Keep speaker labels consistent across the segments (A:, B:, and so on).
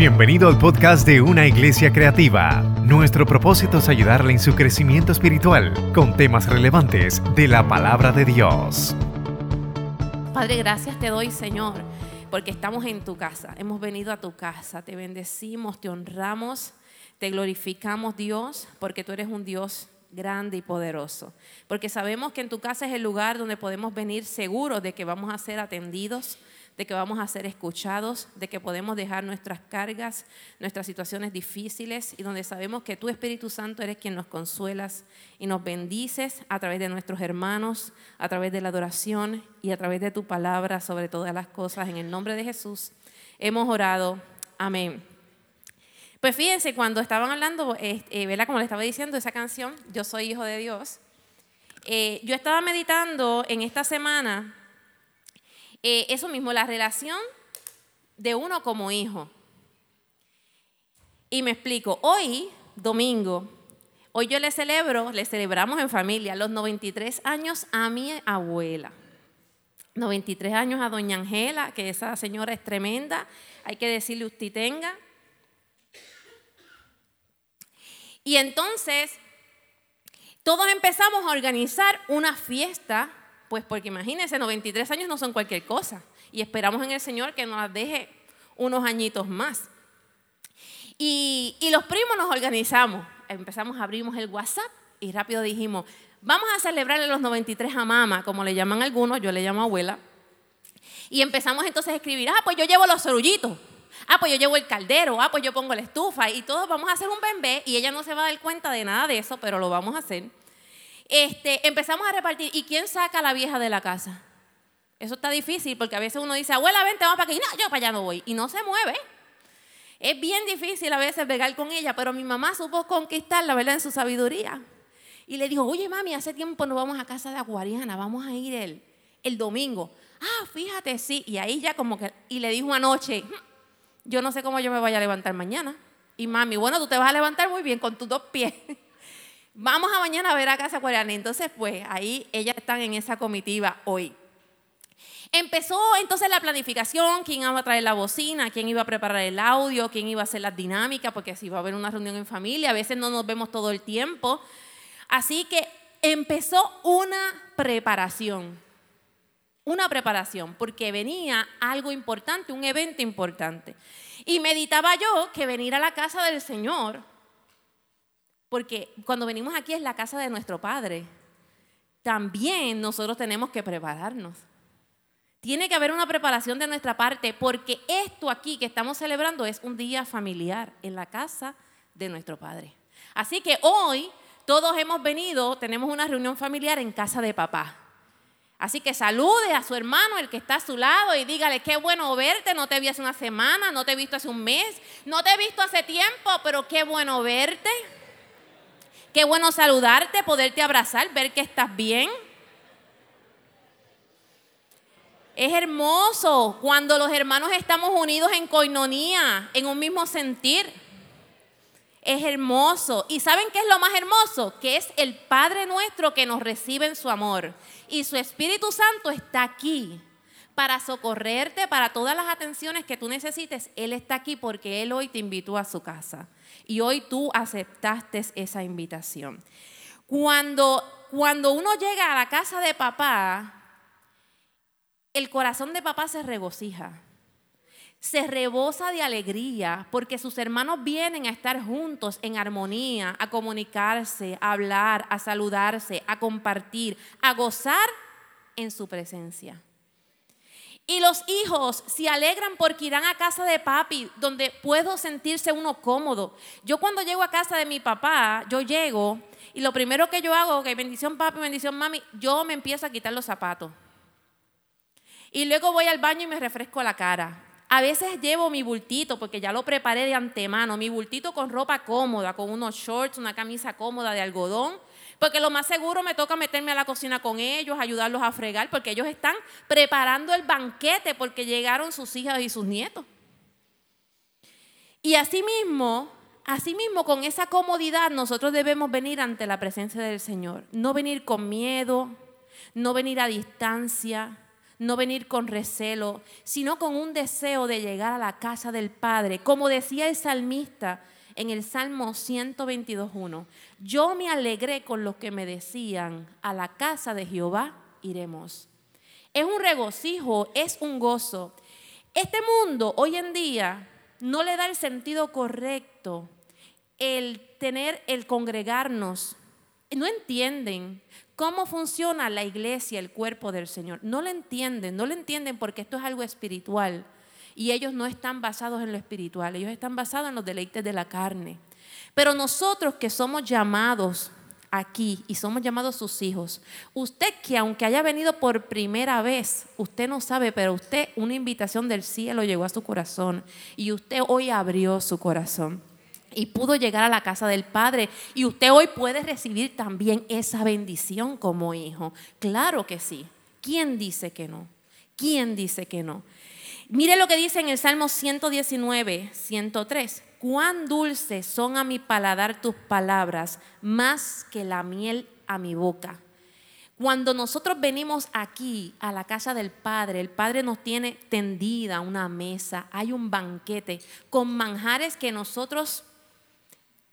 A: Bienvenido al podcast de Una Iglesia Creativa. Nuestro propósito es ayudarle en su crecimiento espiritual con temas relevantes de la palabra de Dios.
B: Padre, gracias te doy, Señor, porque estamos en tu casa. Hemos venido a tu casa. Te bendecimos, te honramos, te glorificamos, Dios, porque tú eres un Dios grande y poderoso. Porque sabemos que en tu casa es el lugar donde podemos venir seguros de que vamos a ser atendidos de que vamos a ser escuchados, de que podemos dejar nuestras cargas, nuestras situaciones difíciles y donde sabemos que tú Espíritu Santo eres quien nos consuelas y nos bendices a través de nuestros hermanos, a través de la adoración y a través de tu palabra sobre todas las cosas. En el nombre de Jesús hemos orado. Amén. Pues fíjense, cuando estaban hablando, eh, ¿verdad? Como le estaba diciendo, esa canción, Yo soy hijo de Dios, eh, yo estaba meditando en esta semana eh, eso mismo, la relación de uno como hijo. Y me explico, hoy, domingo, hoy yo le celebro, le celebramos en familia los 93 años a mi abuela. 93 años a doña Angela, que esa señora es tremenda, hay que decirle usted tenga. Y entonces, todos empezamos a organizar una fiesta pues porque imagínense, 93 años no son cualquier cosa. Y esperamos en el Señor que nos las deje unos añitos más. Y, los primos nos organizamos. Empezamos, abrimos el WhatsApp y rápido dijimos, vamos a celebrarle los 93 a mamá, como le llaman algunos, yo le llamo abuela. Y empezamos entonces a escribir, ah, pues yo llevo los sorullitos. Ah, pues yo llevo el caldero, ah, pues yo pongo la estufa y todos vamos a hacer un bembé y ella no se va a dar cuenta de nada de eso, pero lo vamos a hacer este, empezamos a repartir. ¿Y quién saca a la vieja de la casa? Eso está difícil porque a veces uno dice, abuela, vente, vamos para aquí. No, yo para allá no voy. Y no se mueve. Es bien difícil a veces pegar con ella, pero mi mamá supo conquistarla, ¿verdad? En su sabiduría. Y le dijo, oye, mami, hace tiempo no vamos a casa de Aguariana, vamos a ir el, el domingo. Ah, fíjate, sí. Y ahí ya como que, y le dijo anoche, yo no sé cómo yo me vaya a levantar mañana. Y mami, bueno, tú te vas a levantar muy bien con tus dos pies. Vamos a mañana a ver a Casa Coreana. Entonces, pues ahí ellas están en esa comitiva hoy. Empezó entonces la planificación, quién iba a traer la bocina, quién iba a preparar el audio, quién iba a hacer las dinámicas, porque si va a haber una reunión en familia, a veces no nos vemos todo el tiempo. Así que empezó una preparación, una preparación, porque venía algo importante, un evento importante. Y meditaba yo que venir a la casa del Señor porque cuando venimos aquí es la casa de nuestro Padre. También nosotros tenemos que prepararnos. Tiene que haber una preparación de nuestra parte porque esto aquí que estamos celebrando es un día familiar en la casa de nuestro Padre. Así que hoy todos hemos venido, tenemos una reunión familiar en casa de papá. Así que salude a su hermano, el que está a su lado, y dígale, qué bueno verte, no te vi hace una semana, no te he visto hace un mes, no te he visto hace tiempo, pero qué bueno verte. Qué bueno saludarte, poderte abrazar, ver que estás bien. Es hermoso cuando los hermanos estamos unidos en coinonía, en un mismo sentir. Es hermoso. ¿Y saben qué es lo más hermoso? Que es el Padre nuestro que nos recibe en su amor. Y su Espíritu Santo está aquí para socorrerte, para todas las atenciones que tú necesites. Él está aquí porque Él hoy te invitó a su casa y hoy tú aceptaste esa invitación. Cuando, cuando uno llega a la casa de papá, el corazón de papá se regocija, se rebosa de alegría porque sus hermanos vienen a estar juntos en armonía, a comunicarse, a hablar, a saludarse, a compartir, a gozar en su presencia. Y los hijos se alegran porque irán a casa de papi, donde puedo sentirse uno cómodo. Yo cuando llego a casa de mi papá, yo llego y lo primero que yo hago, que bendición papi, bendición mami, yo me empiezo a quitar los zapatos. Y luego voy al baño y me refresco la cara. A veces llevo mi bultito, porque ya lo preparé de antemano, mi bultito con ropa cómoda, con unos shorts, una camisa cómoda de algodón porque lo más seguro me toca meterme a la cocina con ellos, ayudarlos a fregar, porque ellos están preparando el banquete porque llegaron sus hijas y sus nietos. Y asimismo, asimismo con esa comodidad nosotros debemos venir ante la presencia del Señor. No venir con miedo, no venir a distancia, no venir con recelo, sino con un deseo de llegar a la casa del Padre. Como decía el salmista en el Salmo 122.1, yo me alegré con los que me decían, a la casa de Jehová iremos. Es un regocijo, es un gozo. Este mundo hoy en día no le da el sentido correcto el tener, el congregarnos. No entienden cómo funciona la iglesia, el cuerpo del Señor. No lo entienden, no lo entienden porque esto es algo espiritual. Y ellos no están basados en lo espiritual, ellos están basados en los deleites de la carne. Pero nosotros que somos llamados aquí y somos llamados sus hijos, usted que aunque haya venido por primera vez, usted no sabe, pero usted una invitación del cielo llegó a su corazón y usted hoy abrió su corazón y pudo llegar a la casa del Padre. Y usted hoy puede recibir también esa bendición como hijo. Claro que sí. ¿Quién dice que no? ¿Quién dice que no? Mire lo que dice en el Salmo 119, 103. Cuán dulces son a mi paladar tus palabras, más que la miel a mi boca. Cuando nosotros venimos aquí a la casa del Padre, el Padre nos tiene tendida una mesa, hay un banquete con manjares que nosotros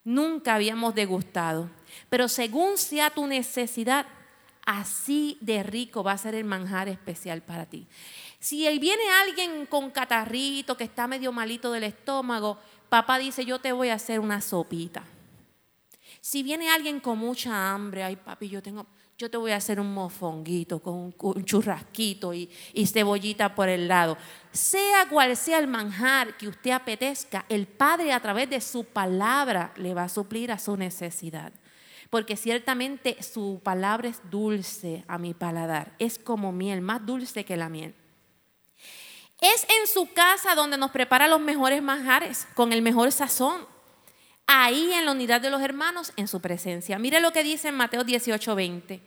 B: nunca habíamos degustado. Pero según sea tu necesidad, así de rico va a ser el manjar especial para ti. Si viene alguien con catarrito, que está medio malito del estómago, papá dice, yo te voy a hacer una sopita. Si viene alguien con mucha hambre, ay papi, yo tengo, yo te voy a hacer un mofonguito con un, churrasquito y, y, cebollita por el lado. Sea cual sea el manjar que usted apetezca, el Padre a través de su palabra le va a suplir a su necesidad. Porque ciertamente su palabra es dulce a mi paladar, es como miel, más dulce que la miel. Es en su casa donde nos prepara los mejores manjares, con el mejor sazón. Ahí en la unidad de los hermanos, en su presencia. Mire lo que dice en Mateo 18, 20.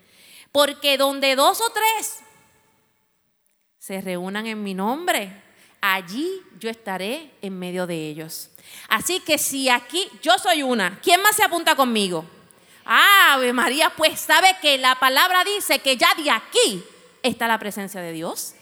B: Porque donde dos o tres se reúnan en mi nombre, allí yo estaré en medio de ellos. Así que si aquí yo soy una, ¿quién más se apunta conmigo? Ave María, pues sabe que la palabra dice que ya de aquí está la presencia de Dios.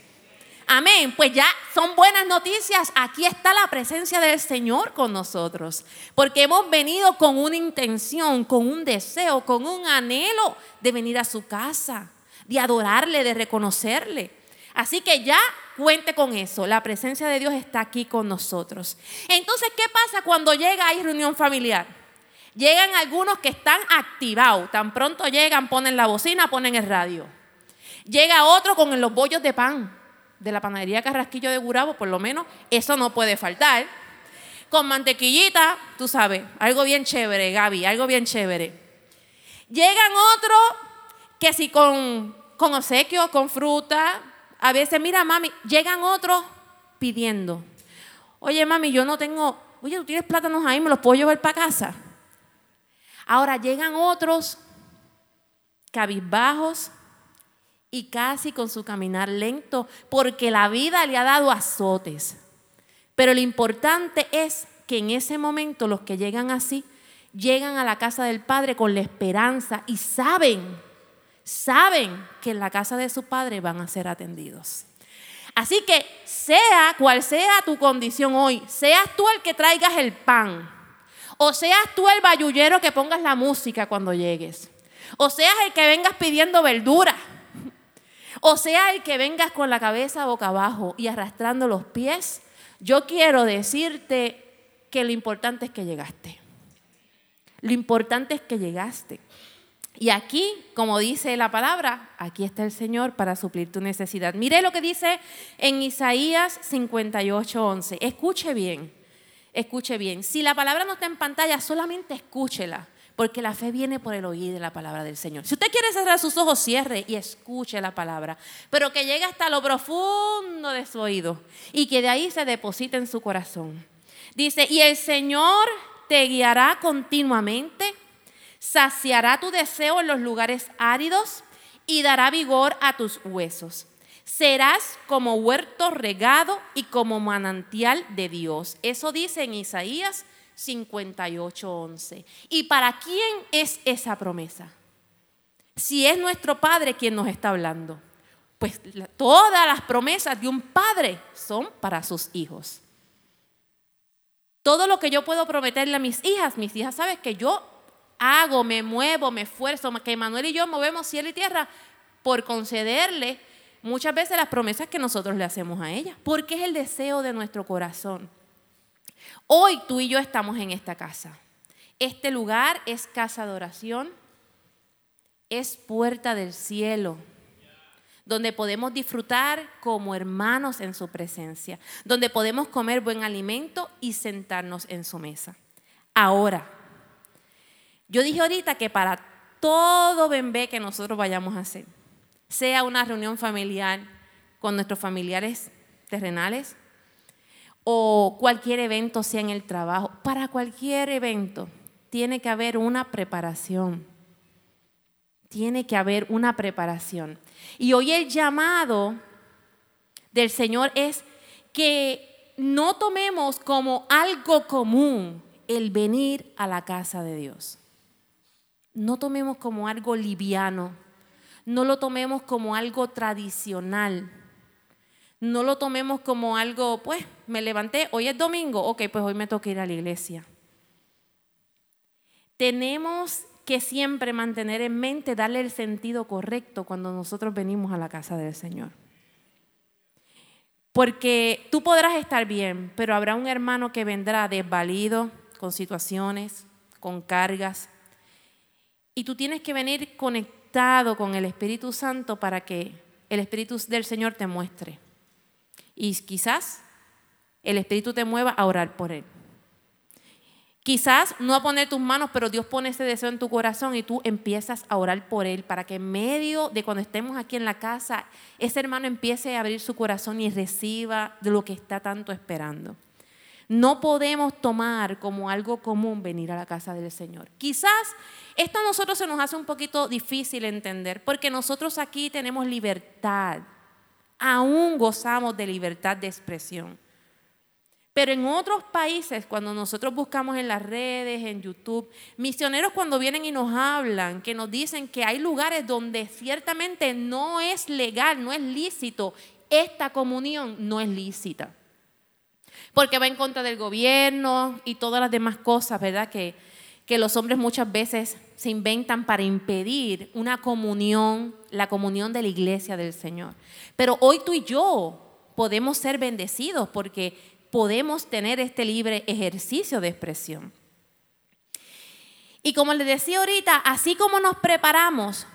B: Amén. Pues ya son buenas noticias. Aquí está la presencia del Señor con nosotros. Porque hemos venido con una intención, con un deseo, con un anhelo de venir a su casa, de adorarle, de reconocerle. Así que ya cuente con eso. La presencia de Dios está aquí con nosotros. Entonces, ¿qué pasa cuando llega ahí reunión familiar? Llegan algunos que están activados. Tan pronto llegan, ponen la bocina, ponen el radio. Llega otro con los bollos de pan de la panadería Carrasquillo de Gurabo, por lo menos, eso no puede faltar. Con mantequillita, tú sabes, algo bien chévere, Gaby, algo bien chévere. Llegan otros que si con, con obsequio, con fruta, a veces, mira, mami, llegan otros pidiendo. Oye, mami, yo no tengo, oye, tú tienes plátanos ahí, me los puedo llevar para casa. Ahora llegan otros cabizbajos, y casi con su caminar lento, porque la vida le ha dado azotes. Pero lo importante es que en ese momento los que llegan así, llegan a la casa del Padre con la esperanza y saben, saben que en la casa de su Padre van a ser atendidos. Así que sea cual sea tu condición hoy, seas tú el que traigas el pan, o seas tú el bayullero que pongas la música cuando llegues, o seas el que vengas pidiendo verdura, o sea el que vengas con la cabeza boca abajo y arrastrando los pies, yo quiero decirte que lo importante es que llegaste. Lo importante es que llegaste. Y aquí, como dice la palabra, aquí está el Señor para suplir tu necesidad. Mire lo que dice en Isaías 58:11. Escuche bien, escuche bien. Si la palabra no está en pantalla, solamente escúchela porque la fe viene por el oír de la palabra del Señor. Si usted quiere cerrar sus ojos, cierre y escuche la palabra, pero que llegue hasta lo profundo de su oído y que de ahí se deposite en su corazón. Dice, y el Señor te guiará continuamente, saciará tu deseo en los lugares áridos y dará vigor a tus huesos. Serás como huerto regado y como manantial de Dios. Eso dice en Isaías 58:11. ¿Y para quién es esa promesa? Si es nuestro Padre quien nos está hablando. Pues todas las promesas de un padre son para sus hijos. Todo lo que yo puedo prometerle a mis hijas, mis hijas saben que yo hago, me muevo, me esfuerzo, que Manuel y yo movemos cielo y tierra por concederle muchas veces las promesas que nosotros le hacemos a ella, porque es el deseo de nuestro corazón. Hoy tú y yo estamos en esta casa. Este lugar es casa de oración, es puerta del cielo, donde podemos disfrutar como hermanos en su presencia, donde podemos comer buen alimento y sentarnos en su mesa. Ahora, yo dije ahorita que para todo bebé que nosotros vayamos a hacer, sea una reunión familiar con nuestros familiares terrenales o cualquier evento, sea en el trabajo, para cualquier evento tiene que haber una preparación. Tiene que haber una preparación. Y hoy el llamado del Señor es que no tomemos como algo común el venir a la casa de Dios. No tomemos como algo liviano. No lo tomemos como algo tradicional. No lo tomemos como algo, pues, me levanté, hoy es domingo, ok, pues hoy me toca ir a la iglesia. Tenemos que siempre mantener en mente, darle el sentido correcto cuando nosotros venimos a la casa del Señor. Porque tú podrás estar bien, pero habrá un hermano que vendrá desvalido, con situaciones, con cargas. Y tú tienes que venir conectado con el Espíritu Santo para que el Espíritu del Señor te muestre. Y quizás el Espíritu te mueva a orar por Él. Quizás no a poner tus manos, pero Dios pone ese deseo en tu corazón y tú empiezas a orar por Él para que en medio de cuando estemos aquí en la casa, ese hermano empiece a abrir su corazón y reciba de lo que está tanto esperando. No podemos tomar como algo común venir a la casa del Señor. Quizás esto a nosotros se nos hace un poquito difícil entender, porque nosotros aquí tenemos libertad, aún gozamos de libertad de expresión. Pero en otros países, cuando nosotros buscamos en las redes, en YouTube, misioneros cuando vienen y nos hablan, que nos dicen que hay lugares donde ciertamente no es legal, no es lícito, esta comunión no es lícita. Porque va en contra del gobierno y todas las demás cosas, ¿verdad? Que, que los hombres muchas veces se inventan para impedir una comunión, la comunión de la iglesia del Señor. Pero hoy tú y yo podemos ser bendecidos porque podemos tener este libre ejercicio de expresión. Y como les decía ahorita, así como nos preparamos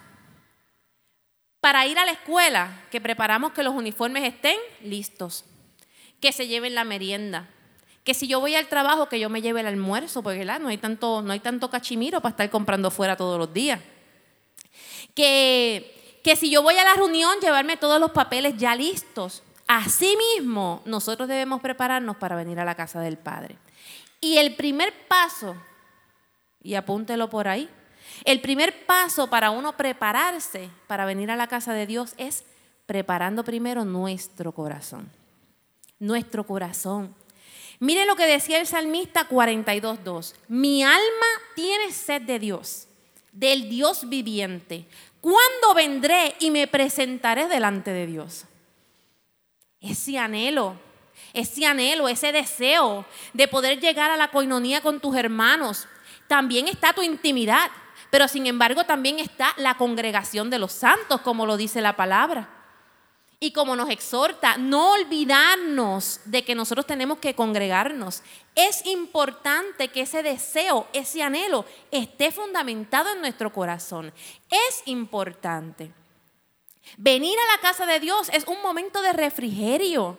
B: para ir a la escuela, que preparamos que los uniformes estén listos, que se lleven la merienda, que si yo voy al trabajo, que yo me lleve el almuerzo, porque no hay tanto, no hay tanto cachimiro para estar comprando fuera todos los días. Que, que si yo voy a la reunión, llevarme todos los papeles ya listos. Asimismo, nosotros debemos prepararnos para venir a la casa del Padre. Y el primer paso, y apúntelo por ahí, el primer paso para uno prepararse para venir a la casa de Dios es preparando primero nuestro corazón. Nuestro corazón. Mire lo que decía el salmista 42.2. Mi alma tiene sed de Dios, del Dios viviente. ¿Cuándo vendré y me presentaré delante de Dios? ese anhelo, ese anhelo, ese deseo de poder llegar a la coinonía con tus hermanos. También está tu intimidad, pero sin embargo también está la congregación de los santos, como lo dice la palabra. Y como nos exhorta, no olvidarnos de que nosotros tenemos que congregarnos. Es importante que ese deseo, ese anhelo esté fundamentado en nuestro corazón. Es importante. Venir a la casa de Dios es un momento de refrigerio.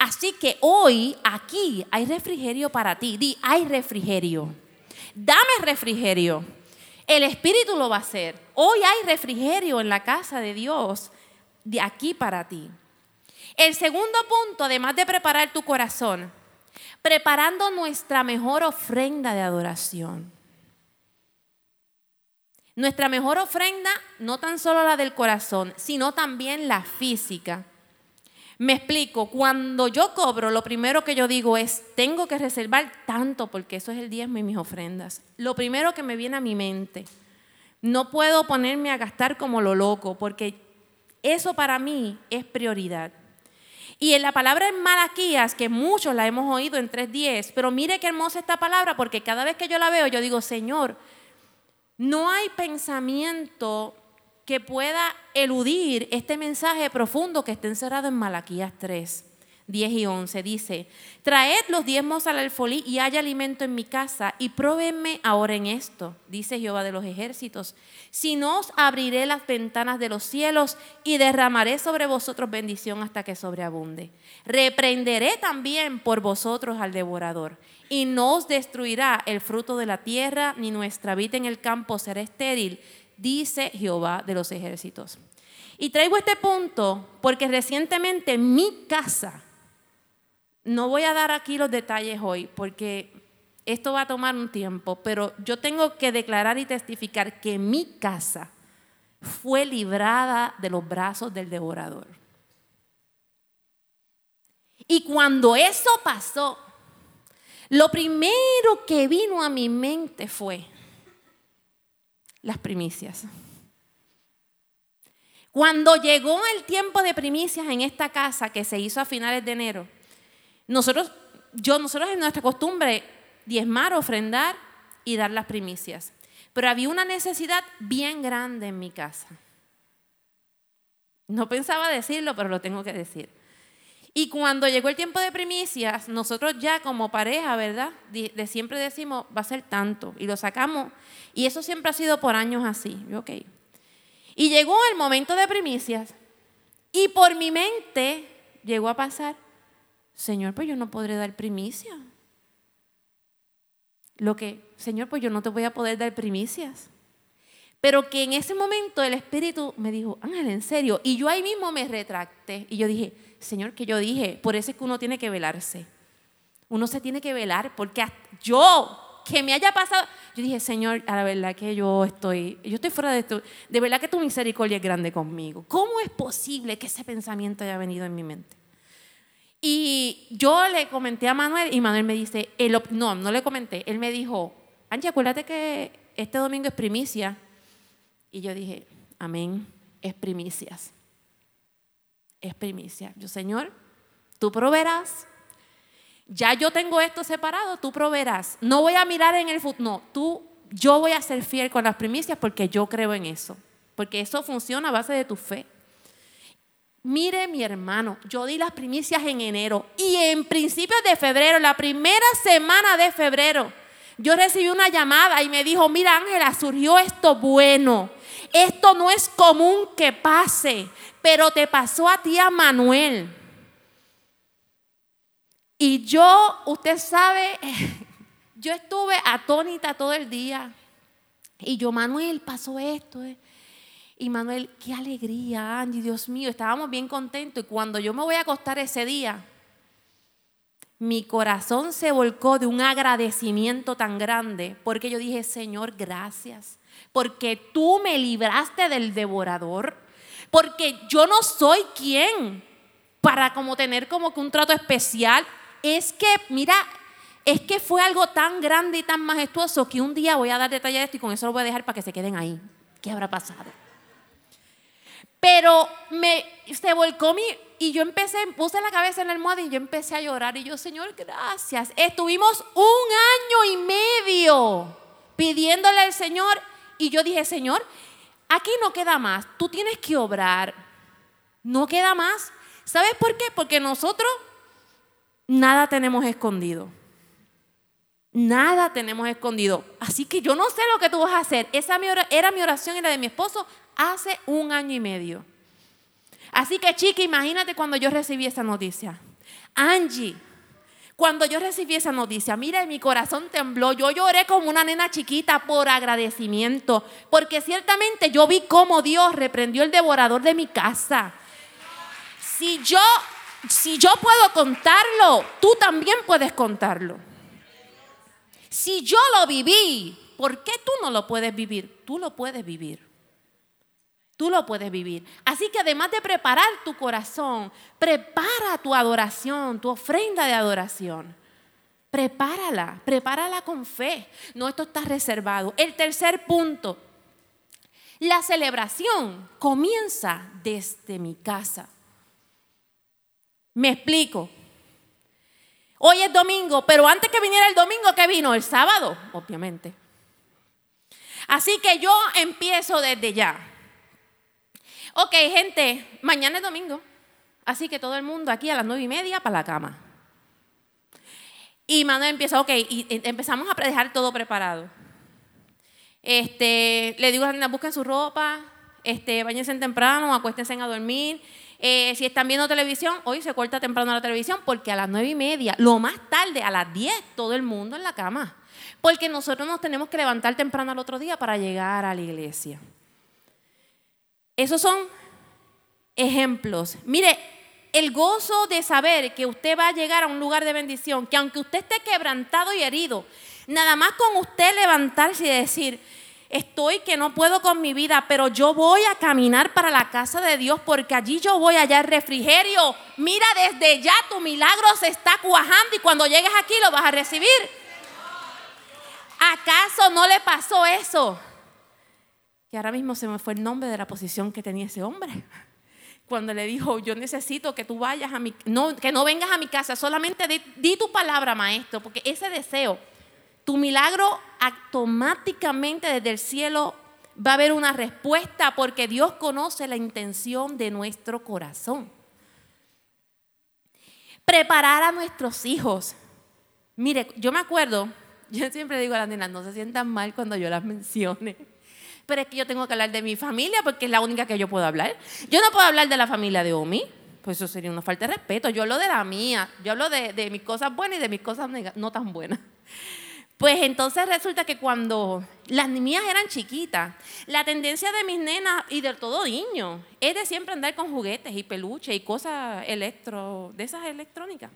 B: Así que hoy aquí hay refrigerio para ti. Di, hay refrigerio. Dame refrigerio. El Espíritu lo va a hacer. Hoy hay refrigerio en la casa de Dios de aquí para ti. El segundo punto, además de preparar tu corazón, preparando nuestra mejor ofrenda de adoración. Nuestra mejor ofrenda, no tan solo la del corazón, sino también la física. Me explico, cuando yo cobro, lo primero que yo digo es, tengo que reservar tanto, porque eso es el diezmo y mis ofrendas. Lo primero que me viene a mi mente, no puedo ponerme a gastar como lo loco, porque Eso para mí es prioridad. Y en la palabra en Malaquías, que muchos la hemos oído en 3.10, pero mire qué hermosa esta palabra, porque cada vez que yo la veo, yo digo, Señor, no hay pensamiento que pueda eludir este mensaje profundo que está encerrado en Malaquías 3. 10 y 11 dice, traed los diezmos al alfolí y haya alimento en mi casa y próbenme ahora en esto, dice Jehová de los ejércitos, si no os abriré las ventanas de los cielos y derramaré sobre vosotros bendición hasta que sobreabunde. Reprenderé también por vosotros al devorador y no os destruirá el fruto de la tierra, ni nuestra vida en el campo será estéril, dice Jehová de los ejércitos. Y traigo este punto porque recientemente mi casa, no voy a dar aquí los detalles hoy porque esto va a tomar un tiempo, pero yo tengo que declarar y testificar que mi casa fue librada de los brazos del devorador. Y cuando eso pasó, lo primero que vino a mi mente fue las primicias. Cuando llegó el tiempo de primicias en esta casa que se hizo a finales de enero, nosotros, yo, nosotros en nuestra costumbre diezmar, ofrendar y dar las primicias. Pero había una necesidad bien grande en mi casa. No pensaba decirlo, pero lo tengo que decir. Y cuando llegó el tiempo de primicias, nosotros ya como pareja, ¿verdad? De, siempre decimos, va a ser tanto. Y lo sacamos. Y eso siempre ha sido por años así. ok. Y llegó el momento de primicias. Y por mi mente llegó a pasar, Señor, pues yo no podré dar primicia. Lo que, Señor, pues yo no te voy a poder dar primicias. Pero que en ese momento el Espíritu me dijo, Ángel, en serio. Y yo ahí mismo me retracté. Y yo dije, Señor, que yo dije, por eso es que uno tiene que velarse. Uno se tiene que velar porque yo, que me haya pasado, yo dije, Señor, a la verdad que yo estoy, yo estoy fuera de esto. De verdad que tu misericordia es grande conmigo. ¿Cómo es posible que ese pensamiento haya venido en mi mente? Y yo le comenté a Manuel y Manuel me dice, no, no le comenté, él me dijo, Angie, acuérdate que este domingo es primicia. Y yo dije, amén, es primicias. Es primicia. Yo, Señor, tú proveerás. Ya yo tengo esto separado, tú proveerás. No voy a mirar en el futuro, no, tú, yo voy a ser fiel con las primicias porque yo creo en eso. Porque eso funciona a base de tu fe. Mire mi hermano, yo di las primicias en enero y en principios de febrero, la primera semana de febrero, yo recibí una llamada y me dijo, mira Ángela, surgió esto bueno. Esto no es común que pase, pero te pasó a ti a Manuel. Y yo, usted sabe, yo estuve atónita todo el día. Y yo, Manuel, pasó esto. Eh. Y Manuel, qué alegría, Angie, Dios mío, estábamos bien contentos. Y cuando yo me voy a acostar ese día, mi corazón se volcó de un agradecimiento tan grande, porque yo dije, Señor, gracias, porque tú me libraste del devorador, porque yo no soy quien para como tener como que un trato especial. Es que, mira, es que fue algo tan grande y tan majestuoso que un día voy a dar detalles de esto y con eso lo voy a dejar para que se queden ahí. ¿Qué habrá pasado? Pero me, se volcó mi, y yo empecé, puse la cabeza en el almohada y yo empecé a llorar. Y yo, Señor, gracias. Estuvimos un año y medio pidiéndole al Señor. Y yo dije, Señor, aquí no queda más. Tú tienes que obrar. No queda más. ¿Sabes por qué? Porque nosotros nada tenemos escondido. Nada tenemos escondido. Así que yo no sé lo que tú vas a hacer. Esa era mi oración y la de mi esposo hace un año y medio. Así que chica, imagínate cuando yo recibí esa noticia. Angie, cuando yo recibí esa noticia, mira, mi corazón tembló. Yo lloré como una nena chiquita por agradecimiento, porque ciertamente yo vi cómo Dios reprendió el devorador de mi casa. Si yo, si yo puedo contarlo, tú también puedes contarlo. Si yo lo viví, ¿por qué tú no lo puedes vivir? Tú lo puedes vivir. Tú lo puedes vivir. Así que además de preparar tu corazón, prepara tu adoración, tu ofrenda de adoración. Prepárala, prepárala con fe. No, esto está reservado. El tercer punto, La celebración comienza desde mi casa. Me explico. Hoy es domingo, pero antes que viniera el domingo, ¿qué vino? El sábado, obviamente. Así que yo empiezo desde ya. Ok, gente, mañana es domingo. Así que todo el mundo aquí a las nueve y media para la cama. Y Manuel empieza, ok, y empezamos a dejar todo preparado. Este, le digo a las busquen su ropa, este, bañense temprano, acuéstense a dormir. Eh, si están viendo televisión, hoy se corta temprano la televisión porque a las nueve y media, lo más tarde, a las diez, todo el mundo en la cama. Porque nosotros nos tenemos que levantar temprano al otro día para llegar a la iglesia. Esos son ejemplos. Mire, el gozo de saber que usted va a llegar a un lugar de bendición, que aunque usted esté quebrantado y herido, nada más con usted levantarse y decir, estoy que no puedo con mi vida, pero yo voy a caminar para la casa de Dios porque allí yo voy a hallar refrigerio. Mira, desde ya tu milagro se está cuajando y cuando llegues aquí lo vas a recibir. ¿Acaso no le pasó eso? Que ahora mismo se me fue el nombre de la posición que tenía ese hombre. Cuando le dijo, yo necesito que tú vayas a mi, no, que no vengas a mi casa, solamente di, di tu palabra, maestro, porque ese deseo tu milagro automáticamente desde el cielo va a haber una respuesta porque Dios conoce la intención de nuestro corazón. Preparar a nuestros hijos. Mire, yo me acuerdo, yo siempre digo a las nenas, no se sientan mal cuando yo las mencione. Pero es que yo tengo que hablar de mi familia porque es la única que yo puedo hablar. Yo no puedo hablar de la familia de Omi, pues eso sería una falta de respeto. Yo hablo de la mía, yo hablo de, mis cosas buenas y de mis cosas no tan buenas. Pues entonces resulta que cuando las mías eran chiquitas, la tendencia de mis nenas y de todo niño es de siempre andar con juguetes y peluches y cosas electro, de esas electrónicas.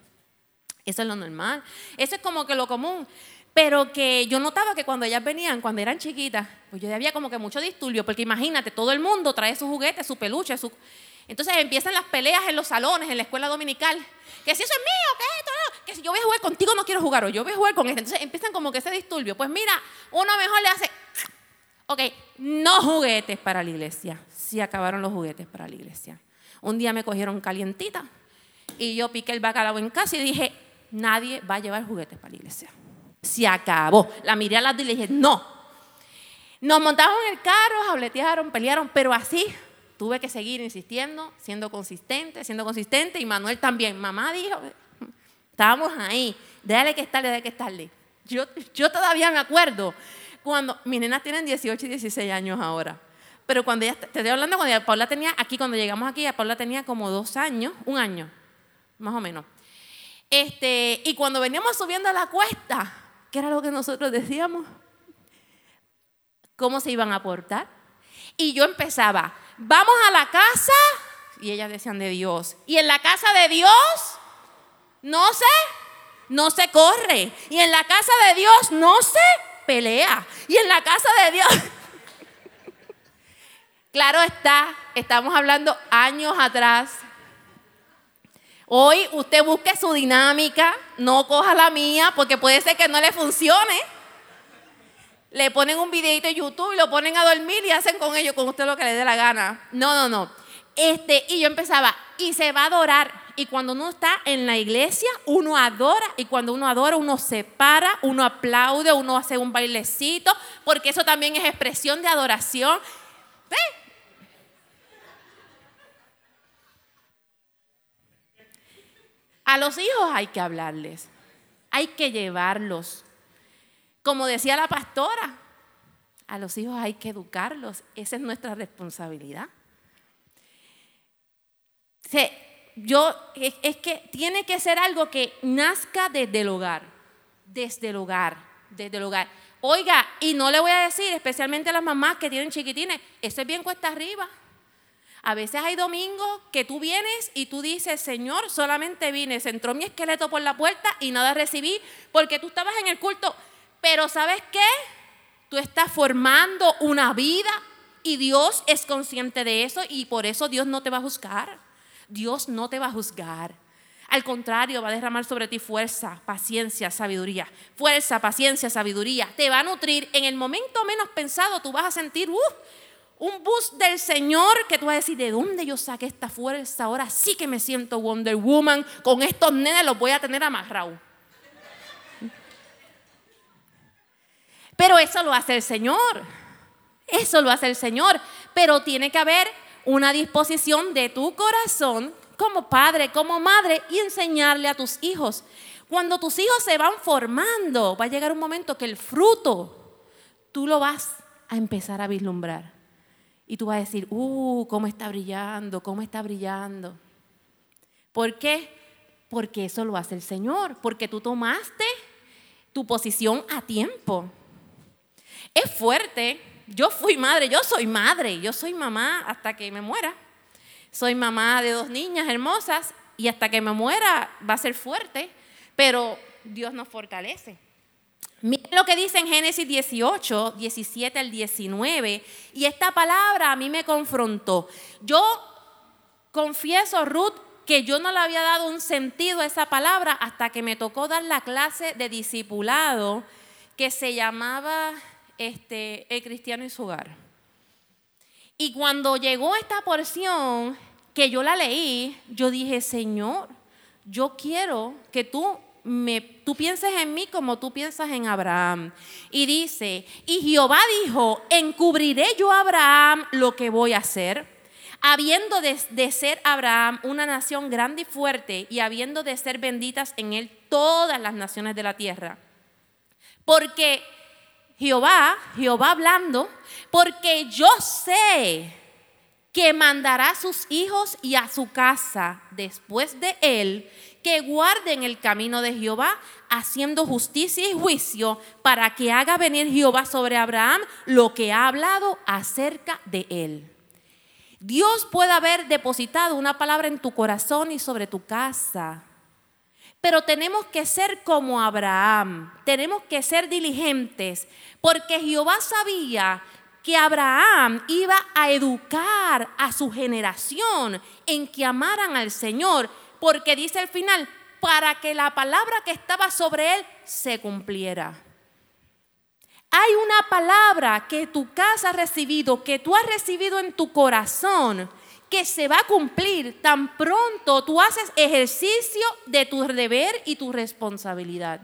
B: Eso es lo normal. Eso es como que lo común. Pero que yo notaba que cuando ellas venían, cuando eran chiquitas, pues yo había como que mucho disturbio, porque imagínate, todo el mundo trae sus juguetes, su peluche, su... Entonces empiezan las peleas en los salones, en la escuela dominical. Que si eso es mío, que esto, no, que si yo voy a jugar contigo no quiero jugar, o yo voy a jugar con este. Entonces empiezan como que ese disturbio. Pues mira, uno mejor le hace, ok, no juguetes para la iglesia. Sí acabaron los juguetes para la iglesia. Un día me cogieron calientita y yo piqué el bacalao en casa y dije, nadie va a llevar juguetes para la iglesia. Se acabó. La miré a las dos y le dije, no. Nos montamos en el carro, habletearon, pelearon, pero así tuve que seguir insistiendo, siendo consistente, siendo consistente, y Manuel también. Mamá dijo, estábamos ahí, déjale que estarle, déjale que estarle. Yo, yo todavía me acuerdo cuando mis nenas tienen 18 y 16 años ahora. Pero cuando ella, te estoy hablando cuando Paula tenía, aquí cuando llegamos aquí, Paula tenía como dos años, un año, más o menos. Este, y cuando veníamos subiendo a la cuesta, ¿qué era lo que nosotros decíamos? ¿Cómo se iban a portar? Y yo empezaba, vamos a la casa, y ellas decían de Dios. Y en la casa de Dios, no se, no se corre. Y en la casa de Dios no se pelea. Y en la casa de Dios, claro está, estamos hablando años atrás. Hoy usted busque su dinámica, no coja la mía, porque puede ser que no le funcione le ponen un videito en YouTube lo ponen a dormir y hacen con ellos, con usted lo que le dé la gana. No, no, no. Este, y yo empezaba, y se va a adorar. Y cuando uno está en la iglesia, uno adora. Y cuando uno adora, uno se para, uno aplaude, uno hace un bailecito, porque eso también es expresión de adoración. A los hijos hay que hablarles, hay que llevarlos como decía la pastora, a los hijos hay que educarlos, esa es nuestra responsabilidad. yo, es, que tiene que ser algo que nazca desde el hogar, desde el hogar, desde el hogar. Oiga, y no le voy a decir, especialmente a las mamás que tienen chiquitines, eso es bien cuesta arriba. A veces hay domingos que tú vienes y tú dices, Señor, solamente vine, entró mi esqueleto por la puerta y nada recibí porque tú estabas en el culto. Pero ¿sabes qué? Tú estás formando una vida y Dios es consciente de eso y por eso Dios no te va a juzgar. Dios no te va a juzgar. Al contrario, va a derramar sobre ti fuerza, paciencia, sabiduría. Fuerza, paciencia, sabiduría. Te va a nutrir. En el momento menos pensado tú vas a sentir un bus del Señor que tú vas a decir, ¿de dónde yo saqué esta fuerza? Ahora sí que me siento Wonder Woman. Con estos nenes los voy a tener amarrados. Pero eso lo hace el Señor. Eso lo hace el Señor. Pero tiene que haber una disposición de tu corazón como padre, como madre y enseñarle a tus hijos. Cuando tus hijos se van formando, va a llegar un momento que el fruto tú lo vas a empezar a vislumbrar. Y tú vas a decir, uh, cómo está brillando, cómo está brillando. ¿Por qué? Porque eso lo hace el Señor, porque tú tomaste tu posición a tiempo. Es fuerte. Yo fui madre, yo soy madre, yo soy mamá hasta que me muera. Soy mamá de dos niñas hermosas y hasta que me muera va a ser fuerte, pero Dios nos fortalece. Miren lo que dice en Génesis 18, 17 al 19, y esta palabra a mí me confrontó. Yo confieso, Ruth, que yo no le había dado un sentido a esa palabra hasta que me tocó dar la clase de discipulado que se llamaba este, El cristiano y su hogar. Y cuando llegó esta porción que yo la leí, yo dije, Señor, yo quiero que tú me, tú pienses en mí como tú piensas en Abraham. Y dice, y Jehová dijo, encubriré yo a Abraham lo que voy a hacer, habiendo de, de ser Abraham una nación grande y fuerte, y habiendo de ser benditas en él todas las naciones de la tierra. Porque Jehová, Jehová hablando, porque yo sé que mandará a sus hijos y a su casa después de él, que guarden el camino de Jehová, haciendo justicia y juicio, para que haga venir Jehová sobre Abraham lo que ha hablado acerca de él. Dios puede haber depositado una palabra en tu corazón y sobre tu casa, pero tenemos que ser como Abraham, tenemos que ser diligentes, porque Jehová sabía que Abraham iba a educar a su generación en que amaran al Señor, porque dice al final, para que la palabra que estaba sobre él se cumpliera. Hay una palabra que tu casa ha recibido, que tú has recibido en tu corazón, que se va a cumplir tan pronto tú haces ejercicio de tu deber y tu responsabilidad.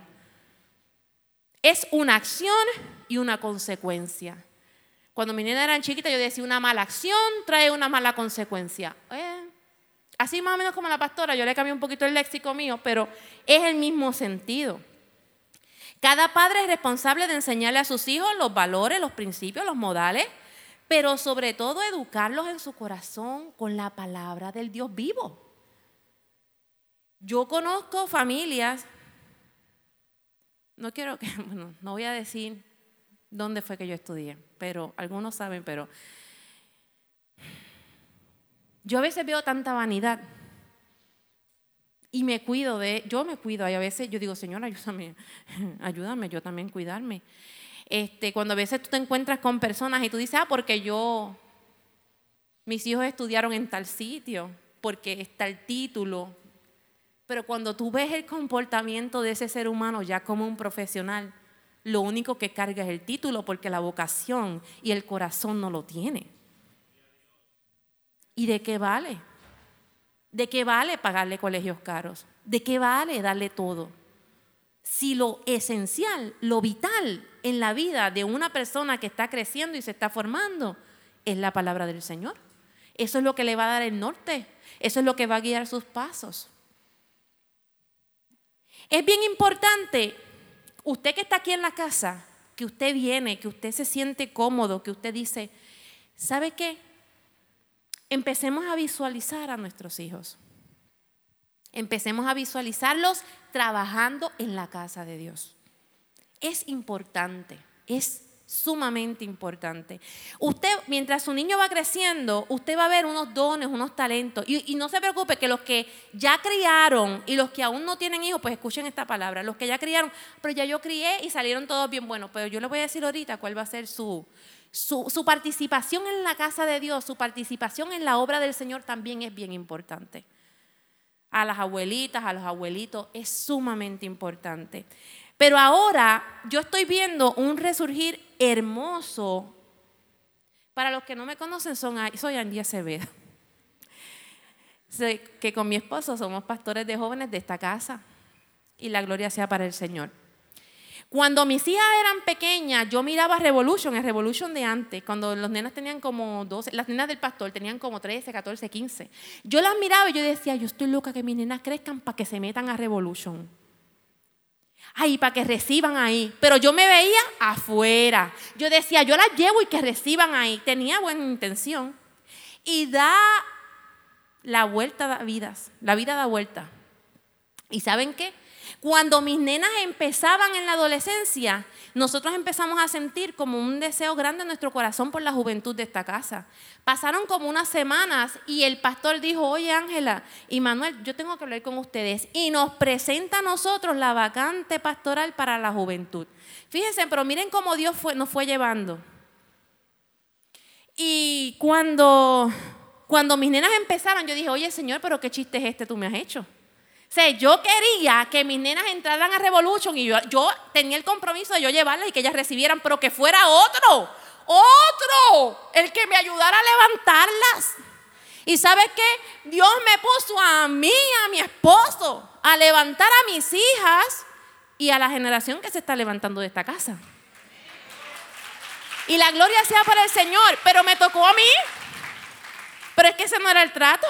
B: Es una acción y una consecuencia. Cuando mi nena era chiquita yo decía una mala acción trae una mala consecuencia. Así más o menos como la pastora, yo le cambié un poquito el léxico mío, pero es el mismo sentido. Cada padre es responsable de enseñarle a sus hijos los valores, los principios, los modales pero sobre todo educarlos en su corazón con la palabra del Dios vivo. Yo conozco familias, no quiero que, bueno, no voy a decir dónde fue que yo estudié, pero algunos saben, pero yo a veces veo tanta vanidad y me cuido de, yo me cuido y a veces yo digo, Señor, ayúdame, ayúdame yo también cuidarme. Este, cuando a veces tú te encuentras con personas y tú dices, ah, porque yo, mis hijos estudiaron en tal sitio, porque está el título. Pero cuando tú ves el comportamiento de ese ser humano ya como un profesional, lo único que carga es el título porque la vocación y el corazón no lo tiene. ¿Y de qué vale? ¿De qué vale pagarle colegios caros? ¿De qué vale darle todo? si lo esencial, lo vital en la vida de una persona que está creciendo y se está formando es la palabra del Señor. Eso es lo que le va a dar el norte, eso es lo que va a guiar sus pasos. Es bien importante, usted que está aquí en la casa, que usted viene, que usted se siente cómodo, que usted dice, ¿sabe qué? Empecemos a visualizar a nuestros hijos. Empecemos a visualizarlos trabajando en la casa de Dios. Es importante, es sumamente importante. Usted, mientras su niño va creciendo, usted va a ver unos dones, unos talentos. Y, no se preocupe que los que ya criaron y los que aún no tienen hijos, pues escuchen esta palabra. Los que ya criaron, pero ya yo crié y salieron todos bien buenos. Pero yo le voy a decir ahorita cuál va a ser su, su, participación en la casa de Dios, su participación en la obra del Señor también es bien importante a las abuelitas, a los abuelitos, es sumamente importante. Pero ahora yo estoy viendo un resurgir hermoso Para los que no me conocen, son, soy Andy Acevedo. Que con mi esposo somos pastores de jóvenes de esta casa y la gloria sea para el Señor. Cuando mis hijas eran pequeñas, yo miraba Revolution, el Revolution de antes, cuando los nenas tenían como 12, las nenas del pastor tenían como 13, 14, 15. Yo las miraba y yo decía, yo estoy loca que mis nenas crezcan para que se metan a Revolution. Ay, para que reciban ahí. Pero yo me veía afuera. Yo decía, yo las llevo y que reciban ahí. Tenía buena intención. Y da la vuelta da vidas. La vida da vuelta. ¿Y saben qué? Cuando mis nenas empezaban en la adolescencia, nosotros empezamos a sentir como un deseo grande en nuestro corazón por la juventud de esta casa. Pasaron como unas semanas y el pastor dijo, oye Ángela y Manuel, yo tengo que hablar con ustedes. Y nos presenta a nosotros la vacante pastoral para la juventud. Fíjense, pero miren cómo Dios nos fue llevando. Y cuando, cuando mis nenas empezaron, yo dije, oye Señor, pero qué chiste es este tú me has hecho. Yo quería que mis nenas entraran a Revolution y yo, yo tenía el compromiso de yo llevarlas y que ellas recibieran, pero que fuera otro, otro, el que me ayudara a levantarlas. Y sabes qué? Dios me puso a mí, a mi esposo, a levantar a mis hijas y a la generación que se está levantando de esta casa. Y la gloria sea para el Señor, pero me tocó a mí. Pero es que ese no era el trato.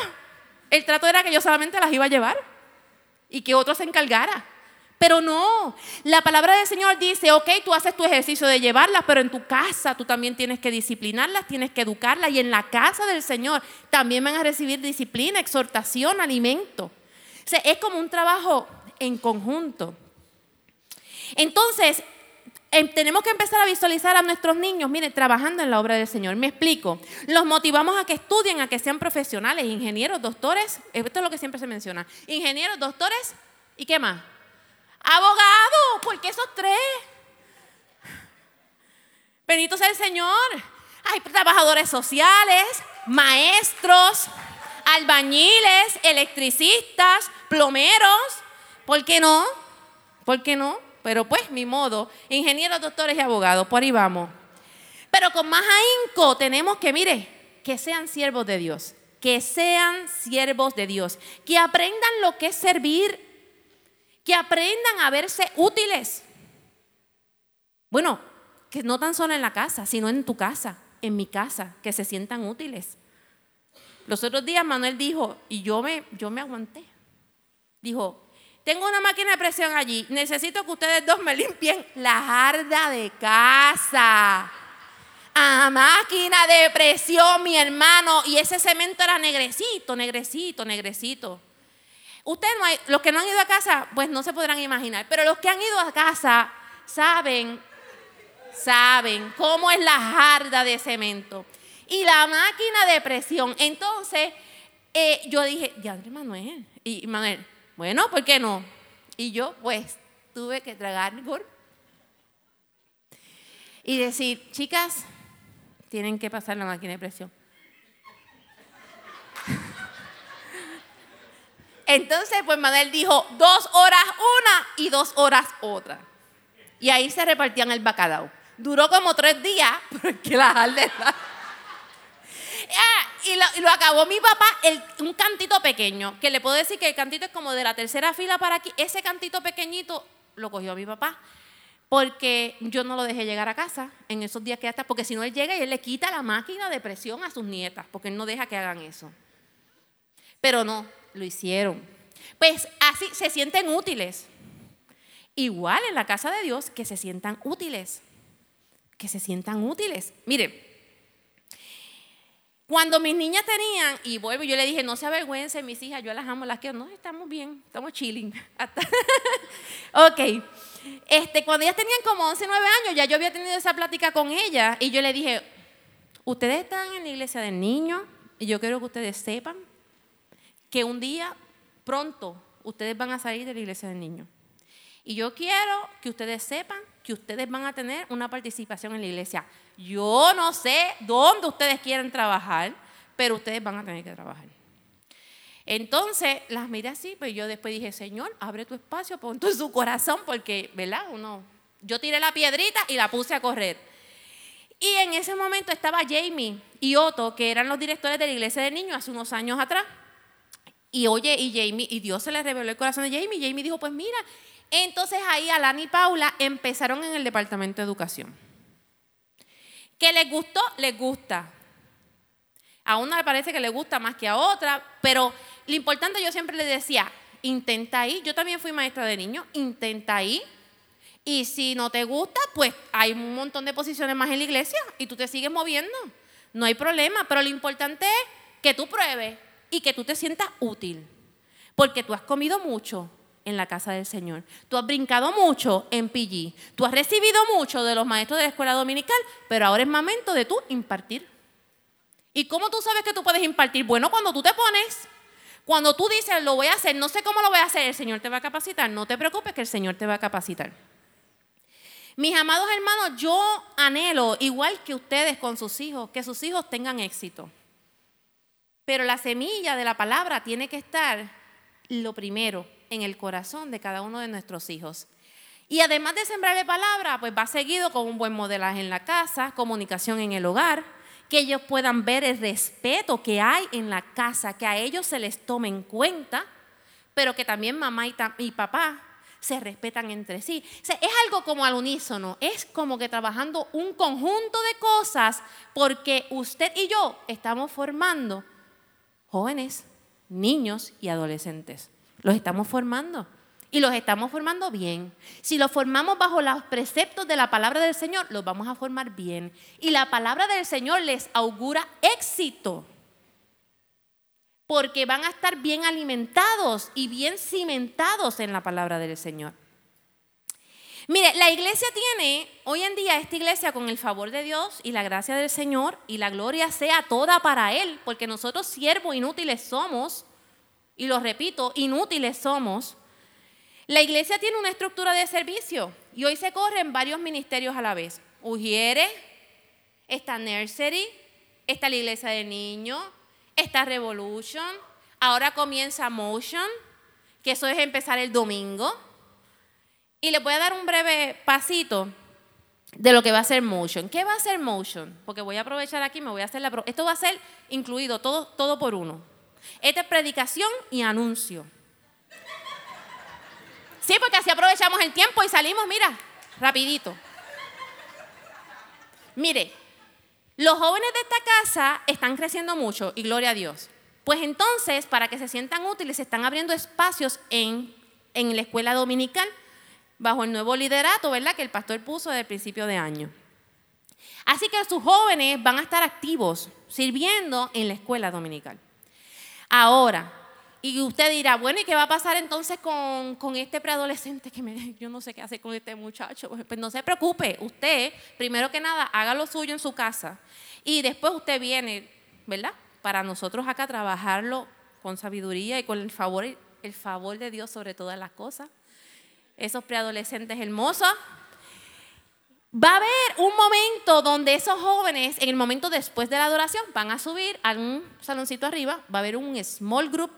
B: El trato era que yo solamente las iba a llevar y que otro se encargara. Pero no, la palabra del Señor dice, ok, tú haces tu ejercicio de llevarlas, pero en tu casa tú también tienes que disciplinarlas, tienes que educarlas y en la casa del Señor también van a recibir disciplina, exhortación, alimento. O sea, es como un trabajo en conjunto. Entonces, tenemos que empezar a visualizar a nuestros niños, miren, trabajando en la obra del Señor. Me explico. Los motivamos a que estudien, a que sean profesionales, ingenieros, doctores. Esto es lo que siempre se menciona. Ingenieros, doctores y qué más. Abogados, porque esos tres. Bendito sea el Señor. Hay trabajadores sociales, maestros, albañiles, electricistas, plomeros. ¿Por qué no? ¿Por qué no? Pero pues mi modo, ingenieros, doctores y abogados, por ahí vamos. Pero con más ahínco tenemos que, mire, que sean siervos de Dios, que sean siervos de Dios, que aprendan lo que es servir, que aprendan a verse útiles. Bueno, que no tan solo en la casa, sino en tu casa, en mi casa, que se sientan útiles. Los otros días Manuel dijo, y yo me, yo me aguanté, dijo, tengo una máquina de presión allí. Necesito que ustedes dos me limpien la jarda de casa. A máquina de presión, mi hermano. Y ese cemento era negrecito, negrecito, negrecito. Ustedes, los que no han ido a casa, pues no se podrán imaginar. Pero los que han ido a casa saben, saben cómo es la jarda de cemento. Y la máquina de presión. Entonces, eh, yo dije, ya, Manuel. Y Manuel, bueno, ¿por qué no? Y yo, pues, tuve que tragar y decir, chicas, tienen que pasar la máquina de presión. Entonces, pues Manuel dijo, dos horas una y dos horas otra. Y ahí se repartían el bacalao. Duró como tres días, porque la jarda y, lo, acabó mi papá, un cantito pequeño, que le puedo decir que el cantito es como de la tercera fila para aquí. Ese cantito pequeñito lo cogió mi papá, porque yo no lo dejé llegar a casa en esos días que hasta, porque si no él llega y él le quita la máquina de presión a sus nietas, porque él no deja que hagan eso. Pero no, lo hicieron. Pues así se sienten útiles. Igual en la casa de Dios, que se sientan útiles. Que se sientan útiles. Mire, cuando mis niñas tenían, y vuelvo, yo le dije, no se avergüencen, mis hijas, yo las amo, las quiero. No, estamos bien, estamos chilling. ok. Este, cuando ellas tenían como 11, 9 años, ya yo había tenido esa plática con ella y yo le dije, ustedes están en la iglesia del niño y yo quiero que ustedes sepan que un día, pronto, ustedes van a salir de la iglesia del niño. Y yo quiero que ustedes sepan que ustedes van a tener una participación en la iglesia. Yo no sé dónde ustedes quieren trabajar, pero ustedes van a tener que trabajar. Entonces las miré así, pues yo después dije, Señor, abre tu espacio, pon en su corazón, porque, ¿verdad? Uno, yo tiré la piedrita y la puse a correr. Y en ese momento estaba Jamie y Otto, que eran los directores de la iglesia de niños hace unos años atrás. Y oye, y Jamie, y Dios se le reveló el corazón de Jamie. Jamie dijo, pues mira, entonces ahí Alana y Paula empezaron en el departamento de educación. ¿Qué les gustó? Les gusta. A una le parece que le gusta más que a otra, pero lo importante yo siempre le decía, intenta ahí. Yo también fui maestra de niños, intenta ahí. Y si no te gusta, pues hay un montón de posiciones más en la iglesia y tú te sigues moviendo. No hay problema, pero lo importante es que tú pruebes y que tú te sientas útil. Porque tú has comido mucho en la casa del Señor. Tú has brincado mucho en PG. Tú has recibido mucho de los maestros de la escuela dominical, pero ahora es momento de tú impartir. ¿Y cómo tú sabes que tú puedes impartir? Bueno, cuando tú te pones, cuando tú dices, lo voy a hacer, no sé cómo lo voy a hacer, el Señor te va a capacitar. No te preocupes que el Señor te va a capacitar. Mis amados hermanos, yo anhelo, igual que ustedes con sus hijos, que sus hijos tengan éxito. Pero la semilla de la palabra tiene que estar lo primero en el corazón de cada uno de nuestros hijos. Y además de sembrarle palabra, pues va seguido con un buen modelaje en la casa, comunicación en el hogar, que ellos puedan ver el respeto que hay en la casa, que a ellos se les tome en cuenta, pero que también mamá y, papá se respetan entre sí. es algo como al unísono, es como que trabajando un conjunto de cosas porque usted y yo estamos formando jóvenes, niños y adolescentes. Los estamos formando y los estamos formando bien. Si los formamos bajo los preceptos de la palabra del Señor, los vamos a formar bien. Y la palabra del Señor les augura éxito. Porque van a estar bien alimentados y bien cimentados en la palabra del Señor. Mire, la iglesia tiene, hoy en día esta iglesia con el favor de Dios y la gracia del Señor y la gloria sea toda para Él, porque nosotros siervos inútiles somos, y lo repito, inútiles somos, la iglesia tiene una estructura de servicio y hoy se corren varios ministerios a la vez. Ujiere, está Nursery, está la iglesia de niños, está Revolution, ahora comienza Motion, que eso es empezar el domingo. Y les voy a dar un breve pasito de lo que va a ser Motion. ¿Qué va a ser Motion? Porque voy a aprovechar aquí, me voy a hacer la... Esto va a ser incluido todo, todo por uno. Esta es predicación y anuncio. Sí, porque así aprovechamos el tiempo y salimos, mira, rapidito. Mire, los jóvenes de esta casa están creciendo mucho y gloria a Dios. Pues entonces, para que se sientan útiles, se están abriendo espacios en, en la escuela dominical bajo el nuevo liderato, ¿verdad? Que el pastor puso desde el principio de año. Así que sus jóvenes van a estar activos sirviendo en la escuela dominical. Ahora, y usted dirá, bueno, ¿y qué va a pasar entonces con, este preadolescente que me, yo no sé qué hacer con este muchacho? Pues, pues no se preocupe, usted, primero que nada, haga lo suyo en su casa y después usted viene, ¿verdad? Para nosotros acá trabajarlo con sabiduría y con el favor, el favor de Dios sobre todas las cosas. Esos preadolescentes hermosos. Va a haber un momento donde esos jóvenes, en el momento después de la adoración, van a subir a un saloncito arriba, va a haber un small group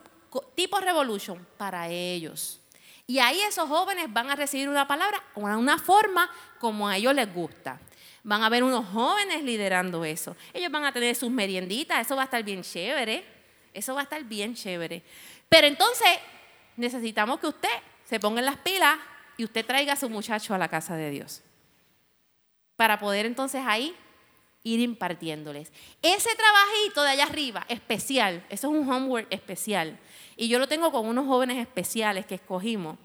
B: tipo Revolution para ellos. Y ahí esos jóvenes van a recibir una palabra, una forma como a ellos les gusta. Van a ver unos jóvenes liderando eso. Ellos van a tener sus merienditas, eso va a estar bien chévere. Eso va a estar bien chévere. Pero entonces necesitamos que usted se ponga en las pilas y usted traiga a su muchacho a la casa de Dios. Para poder entonces ahí ir impartiéndoles. Ese trabajito de allá arriba, especial, eso es un homework especial. Y yo lo tengo con unos jóvenes especiales que escogimos.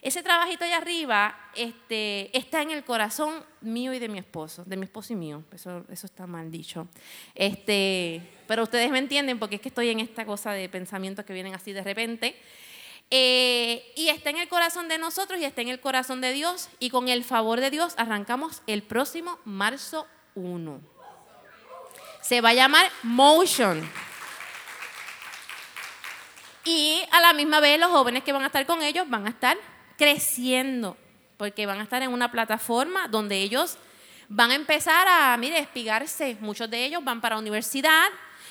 B: Ese trabajito allá arriba este, está en el corazón mío y de mi esposo, de mi esposo y mío. Eso, está mal dicho. Este, pero ustedes me entienden porque es que estoy en esta cosa de pensamientos que vienen así de repente. Eh, y está en el corazón de nosotros y está en el corazón de Dios. Y con el favor de Dios arrancamos el próximo marzo 1. Se va a llamar Motion. Y a la misma vez los jóvenes que van a estar con ellos van a estar creciendo, porque van a estar en una plataforma donde ellos van a empezar a, mire, espigarse. Muchos de ellos van para la universidad